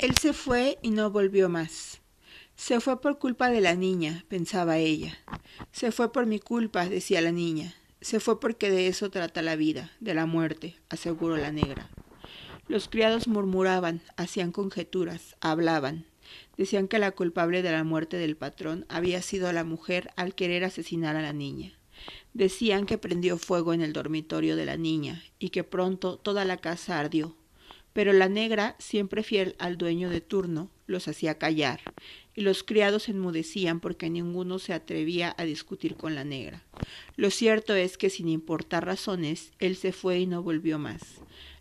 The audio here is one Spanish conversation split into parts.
Él se fue y no volvió más. Se fue por culpa de la niña, pensaba ella. Se fue por mi culpa, decía la niña. Se fue porque de eso trata la vida, de la muerte, aseguró la negra. Los criados murmuraban, hacían conjeturas, hablaban. Decían que la culpable de la muerte del patrón había sido la mujer al querer asesinar a la niña. Decían que prendió fuego en el dormitorio de la niña y que pronto toda la casa ardió. Pero la negra, siempre fiel al dueño de turno, los hacía callar, y los criados enmudecían porque ninguno se atrevía a discutir con la negra. Lo cierto es que sin importar razones, él se fue y no volvió más.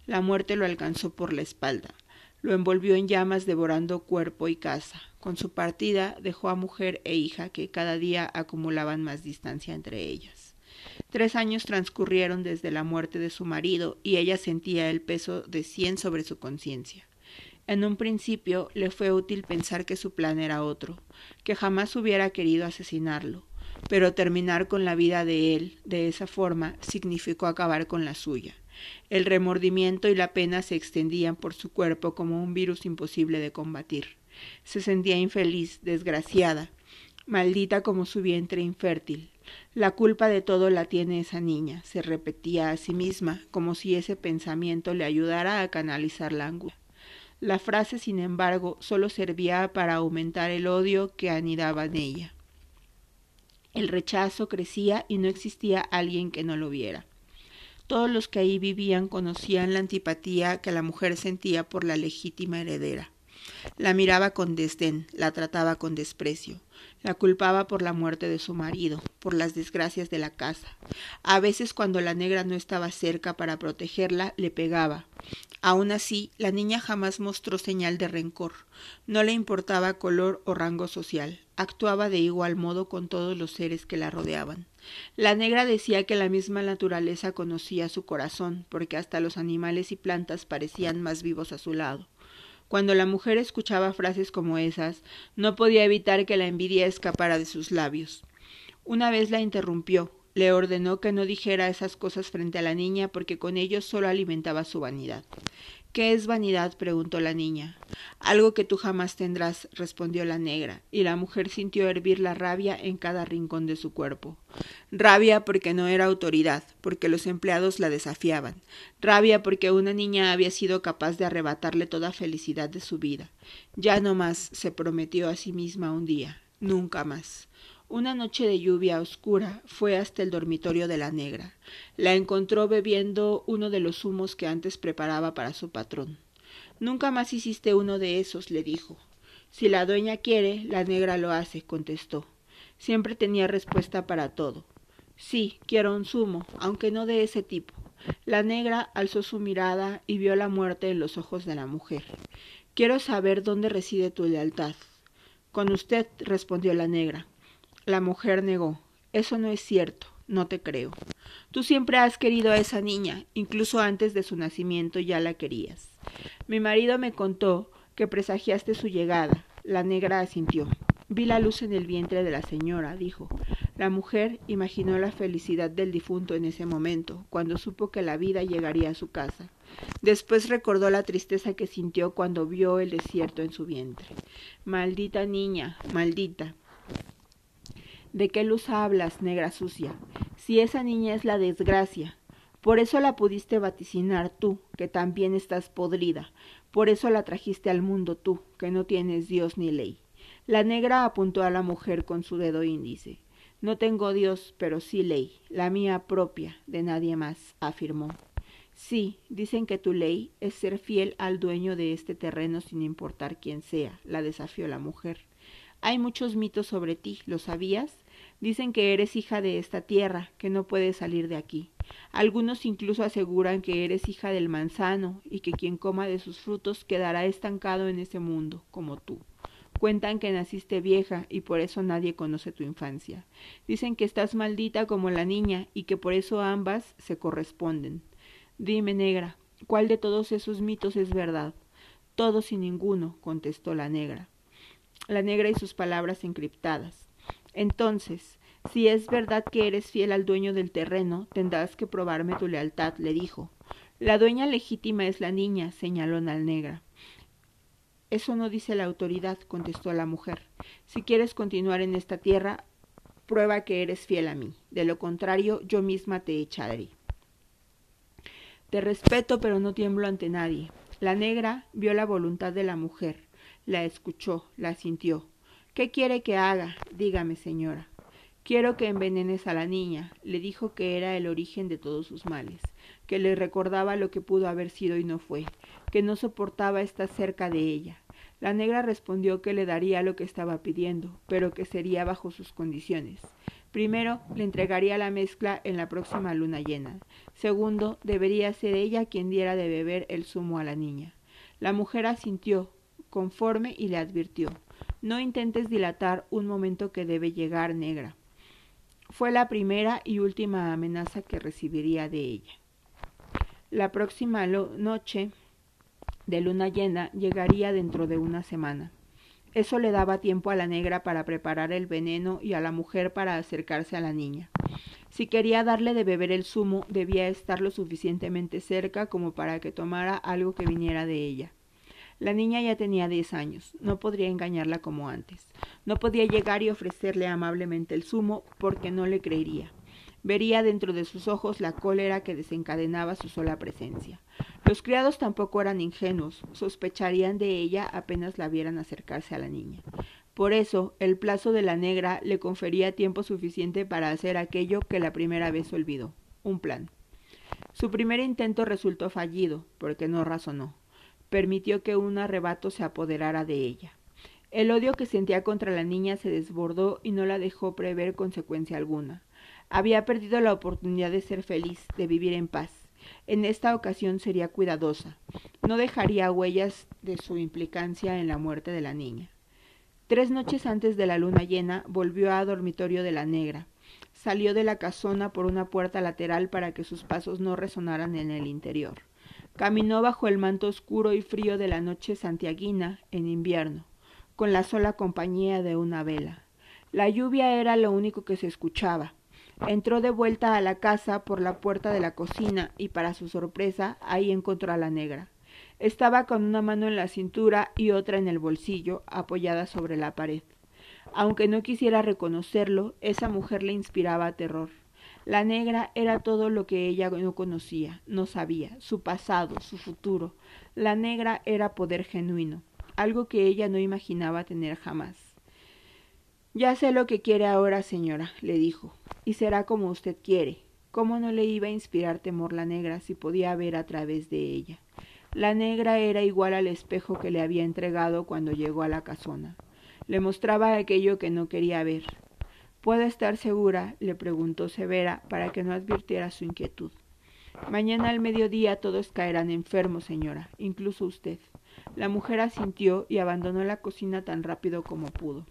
La muerte lo alcanzó por la espalda. Lo envolvió en llamas devorando cuerpo y casa. Con su partida dejó a mujer e hija que cada día acumulaban más distancia entre ellas. Tres años transcurrieron desde la muerte de su marido y ella sentía el peso de cien sobre su conciencia. En un principio le fue útil pensar que su plan era otro, que jamás hubiera querido asesinarlo, pero terminar con la vida de él de esa forma significó acabar con la suya. El remordimiento y la pena se extendían por su cuerpo como un virus imposible de combatir. Se sentía infeliz, desgraciada, maldita como su vientre infértil. La culpa de todo la tiene esa niña, se repetía a sí misma, como si ese pensamiento le ayudara a canalizar la angustia. La frase, sin embargo, solo servía para aumentar el odio que anidaba en ella. El rechazo crecía y no existía alguien que no lo viera. Todos los que ahí vivían conocían la antipatía que la mujer sentía por la legítima heredera. La miraba con desdén, la trataba con desprecio, la culpaba por la muerte de su marido, por las desgracias de la casa. A veces cuando la negra no estaba cerca para protegerla, le pegaba. Aun así, la niña jamás mostró señal de rencor. No le importaba color o rango social. Actuaba de igual modo con todos los seres que la rodeaban. La negra decía que la misma naturaleza conocía su corazón, porque hasta los animales y plantas parecían más vivos a su lado. Cuando la mujer escuchaba frases como esas, no podía evitar que la envidia escapara de sus labios. Una vez la interrumpió, le ordenó que no dijera esas cosas frente a la niña porque con ello solo alimentaba su vanidad. ¿Qué es vanidad? preguntó la niña. Algo que tú jamás tendrás, respondió la negra, y la mujer sintió hervir la rabia en cada rincón de su cuerpo. Rabia porque no era autoridad, porque los empleados la desafiaban. Rabia porque una niña había sido capaz de arrebatarle toda felicidad de su vida. Ya no más, se prometió a sí misma un día. Nunca más. Una noche de lluvia oscura fue hasta el dormitorio de la negra. La encontró bebiendo uno de los zumos que antes preparaba para su patrón. Nunca más hiciste uno de esos, le dijo. Si la dueña quiere, la negra lo hace, contestó. Siempre tenía respuesta para todo. Sí, quiero un zumo, aunque no de ese tipo. La negra alzó su mirada y vio la muerte en los ojos de la mujer. Quiero saber dónde reside tu lealtad. Con usted, respondió la negra. La mujer negó. Eso no es cierto. No te creo. Tú siempre has querido a esa niña, incluso antes de su nacimiento ya la querías. Mi marido me contó que presagiaste su llegada. La negra asintió. Vi la luz en el vientre de la señora, dijo. La mujer imaginó la felicidad del difunto en ese momento, cuando supo que la vida llegaría a su casa. Después recordó la tristeza que sintió cuando vio el desierto en su vientre. Maldita niña, maldita. ¿De qué luz hablas, negra sucia? Si esa niña es la desgracia. Por eso la pudiste vaticinar tú, que también estás podrida. Por eso la trajiste al mundo tú, que no tienes Dios ni ley. La negra apuntó a la mujer con su dedo índice. No tengo Dios, pero sí ley, la mía propia, de nadie más, afirmó. Sí, dicen que tu ley es ser fiel al dueño de este terreno sin importar quién sea, la desafió la mujer. Hay muchos mitos sobre ti, ¿lo sabías? Dicen que eres hija de esta tierra, que no puedes salir de aquí. Algunos incluso aseguran que eres hija del manzano y que quien coma de sus frutos quedará estancado en ese mundo, como tú. Cuentan que naciste vieja y por eso nadie conoce tu infancia. Dicen que estás maldita como la niña y que por eso ambas se corresponden. Dime, negra, ¿cuál de todos esos mitos es verdad? Todos y ninguno, contestó la negra la negra y sus palabras encriptadas. Entonces, si es verdad que eres fiel al dueño del terreno, tendrás que probarme tu lealtad, le dijo. La dueña legítima es la niña, señaló la negra. Eso no dice la autoridad, contestó la mujer. Si quieres continuar en esta tierra, prueba que eres fiel a mí. De lo contrario, yo misma te echaré. Te respeto, pero no tiemblo ante nadie. La negra vio la voluntad de la mujer, la escuchó, la sintió. ¿Qué quiere que haga? Dígame, señora. Quiero que envenenes a la niña. Le dijo que era el origen de todos sus males, que le recordaba lo que pudo haber sido y no fue, que no soportaba estar cerca de ella. La negra respondió que le daría lo que estaba pidiendo, pero que sería bajo sus condiciones. Primero, le entregaría la mezcla en la próxima luna llena. Segundo, debería ser ella quien diera de beber el zumo a la niña. La mujer asintió, conforme, y le advirtió No intentes dilatar un momento que debe llegar, negra. Fue la primera y última amenaza que recibiría de ella. La próxima noche de luna llena llegaría dentro de una semana. Eso le daba tiempo a la negra para preparar el veneno y a la mujer para acercarse a la niña. Si quería darle de beber el zumo, debía estar lo suficientemente cerca como para que tomara algo que viniera de ella. La niña ya tenía diez años, no podría engañarla como antes. No podía llegar y ofrecerle amablemente el zumo porque no le creería. Vería dentro de sus ojos la cólera que desencadenaba su sola presencia. Los criados tampoco eran ingenuos, sospecharían de ella apenas la vieran acercarse a la niña. Por eso, el plazo de la negra le confería tiempo suficiente para hacer aquello que la primera vez olvidó, un plan. Su primer intento resultó fallido, porque no razonó. Permitió que un arrebato se apoderara de ella. El odio que sentía contra la niña se desbordó y no la dejó prever consecuencia alguna. Había perdido la oportunidad de ser feliz, de vivir en paz. En esta ocasión sería cuidadosa. No dejaría huellas de su implicancia en la muerte de la niña. Tres noches antes de la luna llena volvió a dormitorio de la negra. Salió de la casona por una puerta lateral para que sus pasos no resonaran en el interior. Caminó bajo el manto oscuro y frío de la noche santiaguina en invierno, con la sola compañía de una vela. La lluvia era lo único que se escuchaba. Entró de vuelta a la casa por la puerta de la cocina y para su sorpresa ahí encontró a la negra. Estaba con una mano en la cintura y otra en el bolsillo, apoyada sobre la pared. Aunque no quisiera reconocerlo, esa mujer le inspiraba terror. La negra era todo lo que ella no conocía, no sabía, su pasado, su futuro. La negra era poder genuino, algo que ella no imaginaba tener jamás. Ya sé lo que quiere ahora, señora, le dijo, y será como usted quiere. ¿Cómo no le iba a inspirar temor la negra si podía ver a través de ella? La negra era igual al espejo que le había entregado cuando llegó a la casona. Le mostraba aquello que no quería ver. ¿Puede estar segura? le preguntó Severa para que no advirtiera su inquietud. Mañana al mediodía todos caerán enfermos, señora, incluso usted. La mujer asintió y abandonó la cocina tan rápido como pudo.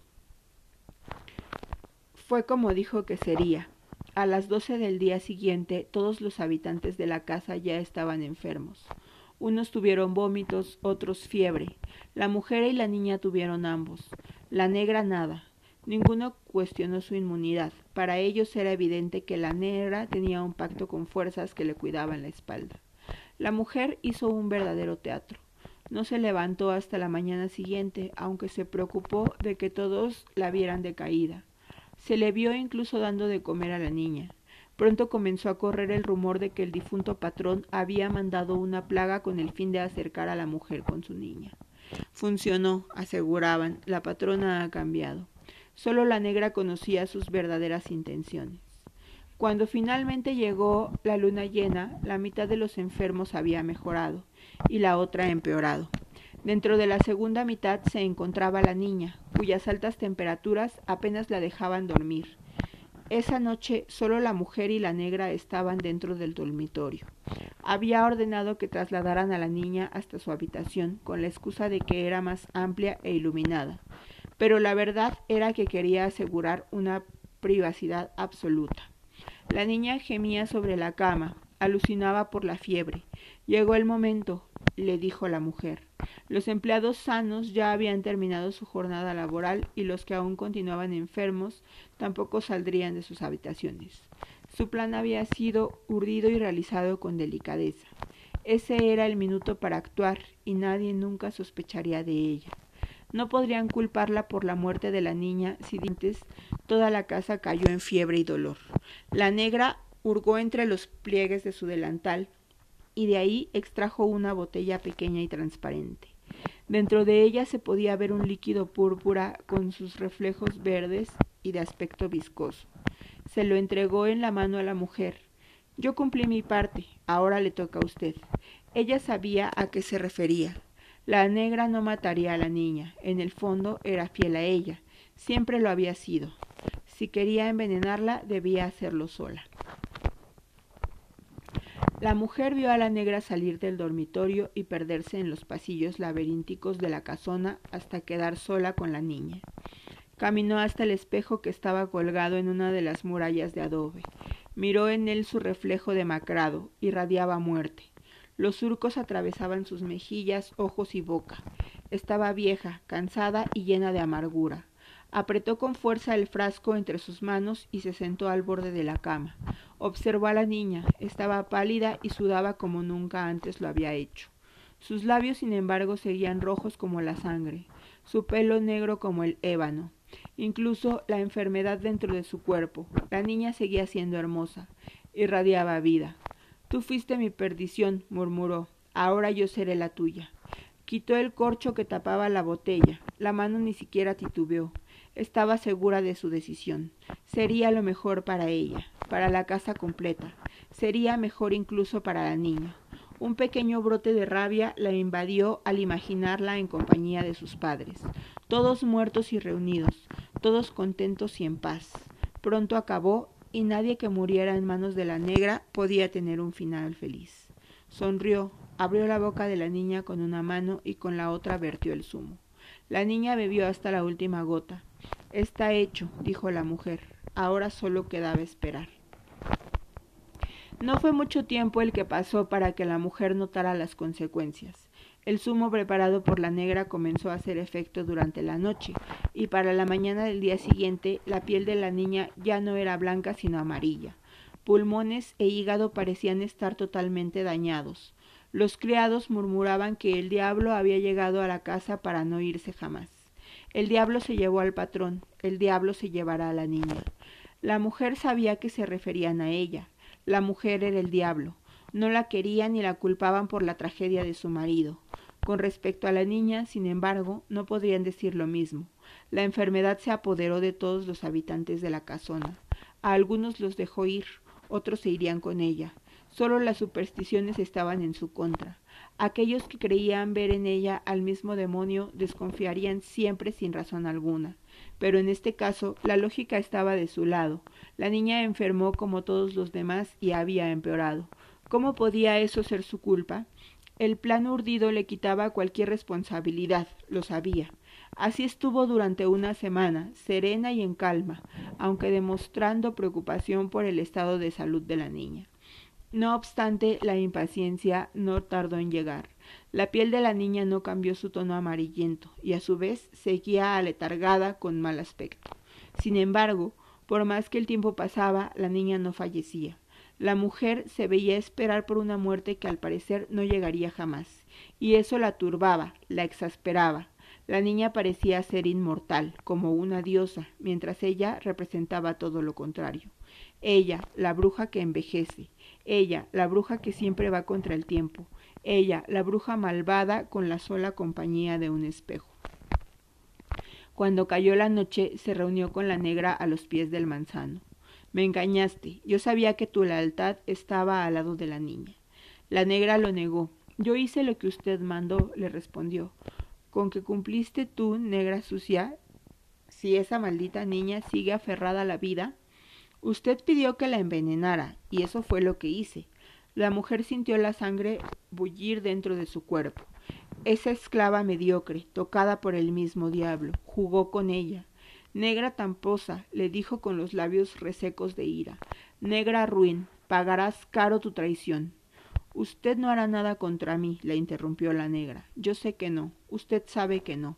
Fue como dijo que sería. A las doce del día siguiente todos los habitantes de la casa ya estaban enfermos. Unos tuvieron vómitos, otros fiebre. La mujer y la niña tuvieron ambos. La negra nada. Ninguno cuestionó su inmunidad. Para ellos era evidente que la negra tenía un pacto con fuerzas que le cuidaban la espalda. La mujer hizo un verdadero teatro. No se levantó hasta la mañana siguiente, aunque se preocupó de que todos la vieran decaída. Se le vio incluso dando de comer a la niña. Pronto comenzó a correr el rumor de que el difunto patrón había mandado una plaga con el fin de acercar a la mujer con su niña. Funcionó, aseguraban, la patrona ha cambiado. Solo la negra conocía sus verdaderas intenciones. Cuando finalmente llegó la luna llena, la mitad de los enfermos había mejorado y la otra empeorado. Dentro de la segunda mitad se encontraba la niña, cuyas altas temperaturas apenas la dejaban dormir. Esa noche solo la mujer y la negra estaban dentro del dormitorio. Había ordenado que trasladaran a la niña hasta su habitación con la excusa de que era más amplia e iluminada, pero la verdad era que quería asegurar una privacidad absoluta. La niña gemía sobre la cama, alucinaba por la fiebre. Llegó el momento, le dijo la mujer. Los empleados sanos ya habían terminado su jornada laboral y los que aún continuaban enfermos tampoco saldrían de sus habitaciones. Su plan había sido urdido y realizado con delicadeza. Ese era el minuto para actuar y nadie nunca sospecharía de ella. No podrían culparla por la muerte de la niña si antes toda la casa cayó en fiebre y dolor. La negra hurgó entre los pliegues de su delantal y de ahí extrajo una botella pequeña y transparente. Dentro de ella se podía ver un líquido púrpura con sus reflejos verdes y de aspecto viscoso. Se lo entregó en la mano a la mujer. Yo cumplí mi parte, ahora le toca a usted. Ella sabía a qué se refería. La negra no mataría a la niña. En el fondo era fiel a ella. Siempre lo había sido. Si quería envenenarla, debía hacerlo sola. La mujer vio a la negra salir del dormitorio y perderse en los pasillos laberínticos de la casona hasta quedar sola con la niña. Caminó hasta el espejo que estaba colgado en una de las murallas de adobe. Miró en él su reflejo demacrado, irradiaba muerte. Los surcos atravesaban sus mejillas, ojos y boca. Estaba vieja, cansada y llena de amargura. Apretó con fuerza el frasco entre sus manos y se sentó al borde de la cama. Observó a la niña. Estaba pálida y sudaba como nunca antes lo había hecho. Sus labios, sin embargo, seguían rojos como la sangre, su pelo negro como el ébano. Incluso la enfermedad dentro de su cuerpo. La niña seguía siendo hermosa. Irradiaba vida. Tú fuiste mi perdición, murmuró. Ahora yo seré la tuya. Quitó el corcho que tapaba la botella. La mano ni siquiera titubeó. Estaba segura de su decisión. Sería lo mejor para ella, para la casa completa. Sería mejor incluso para la niña. Un pequeño brote de rabia la invadió al imaginarla en compañía de sus padres, todos muertos y reunidos, todos contentos y en paz. Pronto acabó y nadie que muriera en manos de la negra podía tener un final feliz. Sonrió, abrió la boca de la niña con una mano y con la otra vertió el zumo. La niña bebió hasta la última gota. Está hecho, dijo la mujer. Ahora solo quedaba esperar. No fue mucho tiempo el que pasó para que la mujer notara las consecuencias. El zumo preparado por la negra comenzó a hacer efecto durante la noche, y para la mañana del día siguiente la piel de la niña ya no era blanca sino amarilla. Pulmones e hígado parecían estar totalmente dañados. Los criados murmuraban que el diablo había llegado a la casa para no irse jamás. El diablo se llevó al patrón, el diablo se llevará a la niña. La mujer sabía que se referían a ella. La mujer era el diablo. No la querían ni la culpaban por la tragedia de su marido. Con respecto a la niña, sin embargo, no podrían decir lo mismo. La enfermedad se apoderó de todos los habitantes de la casona. A algunos los dejó ir, otros se irían con ella. Solo las supersticiones estaban en su contra. Aquellos que creían ver en ella al mismo demonio desconfiarían siempre sin razón alguna. Pero en este caso la lógica estaba de su lado. La niña enfermó como todos los demás y había empeorado. ¿Cómo podía eso ser su culpa? El plan urdido le quitaba cualquier responsabilidad, lo sabía. Así estuvo durante una semana, serena y en calma, aunque demostrando preocupación por el estado de salud de la niña. No obstante, la impaciencia no tardó en llegar. La piel de la niña no cambió su tono amarillento y a su vez seguía aletargada con mal aspecto. Sin embargo, por más que el tiempo pasaba, la niña no fallecía. La mujer se veía esperar por una muerte que al parecer no llegaría jamás, y eso la turbaba, la exasperaba. La niña parecía ser inmortal, como una diosa, mientras ella representaba todo lo contrario. Ella, la bruja que envejece, ella, la bruja que siempre va contra el tiempo, ella, la bruja malvada con la sola compañía de un espejo. Cuando cayó la noche, se reunió con la negra a los pies del manzano. Me engañaste. Yo sabía que tu lealtad estaba al lado de la niña. La negra lo negó. Yo hice lo que usted mandó, le respondió. ¿Con que cumpliste tú, negra sucia? Si esa maldita niña sigue aferrada a la vida, Usted pidió que la envenenara, y eso fue lo que hice. La mujer sintió la sangre bullir dentro de su cuerpo. Esa esclava mediocre, tocada por el mismo diablo, jugó con ella. Negra tamposa, le dijo con los labios resecos de ira. Negra ruin, pagarás caro tu traición. Usted no hará nada contra mí, la interrumpió la negra. Yo sé que no. Usted sabe que no.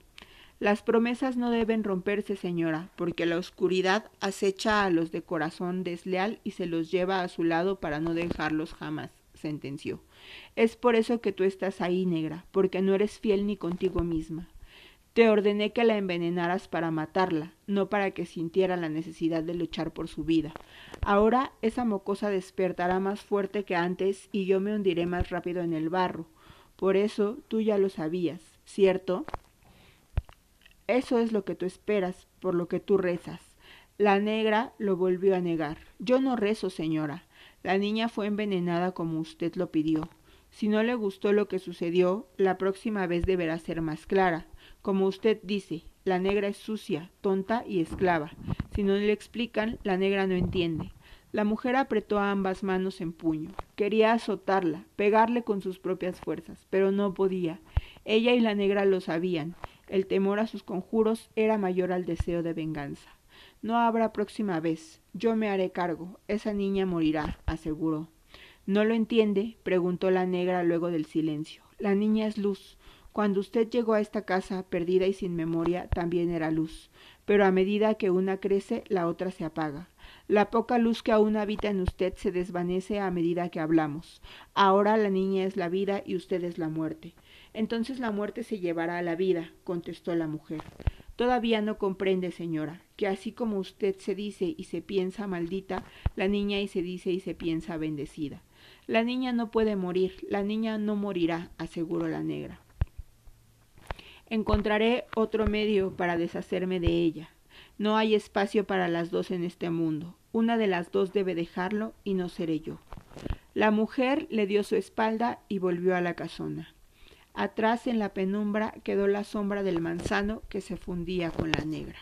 Las promesas no deben romperse, señora, porque la oscuridad acecha a los de corazón desleal y se los lleva a su lado para no dejarlos jamás, sentenció. Es por eso que tú estás ahí, negra, porque no eres fiel ni contigo misma. Te ordené que la envenenaras para matarla, no para que sintiera la necesidad de luchar por su vida. Ahora esa mocosa despertará más fuerte que antes y yo me hundiré más rápido en el barro. Por eso tú ya lo sabías, ¿cierto? Eso es lo que tú esperas, por lo que tú rezas. La negra lo volvió a negar. Yo no rezo, señora. La niña fue envenenada como usted lo pidió. Si no le gustó lo que sucedió, la próxima vez deberá ser más clara. Como usted dice, la negra es sucia, tonta y esclava. Si no le explican, la negra no entiende. La mujer apretó ambas manos en puño. Quería azotarla, pegarle con sus propias fuerzas, pero no podía. Ella y la negra lo sabían. El temor a sus conjuros era mayor al deseo de venganza. No habrá próxima vez. Yo me haré cargo. Esa niña morirá, aseguró. ¿No lo entiende? preguntó la negra luego del silencio. La niña es luz. Cuando usted llegó a esta casa perdida y sin memoria, también era luz, pero a medida que una crece, la otra se apaga. La poca luz que aún habita en usted se desvanece a medida que hablamos. Ahora la niña es la vida y usted es la muerte. Entonces la muerte se llevará a la vida, contestó la mujer. Todavía no comprende, señora, que así como usted se dice y se piensa maldita, la niña y se dice y se piensa bendecida. La niña no puede morir, la niña no morirá, aseguró la negra. Encontraré otro medio para deshacerme de ella. No hay espacio para las dos en este mundo. Una de las dos debe dejarlo y no seré yo. La mujer le dio su espalda y volvió a la casona. Atrás en la penumbra quedó la sombra del manzano que se fundía con la negra.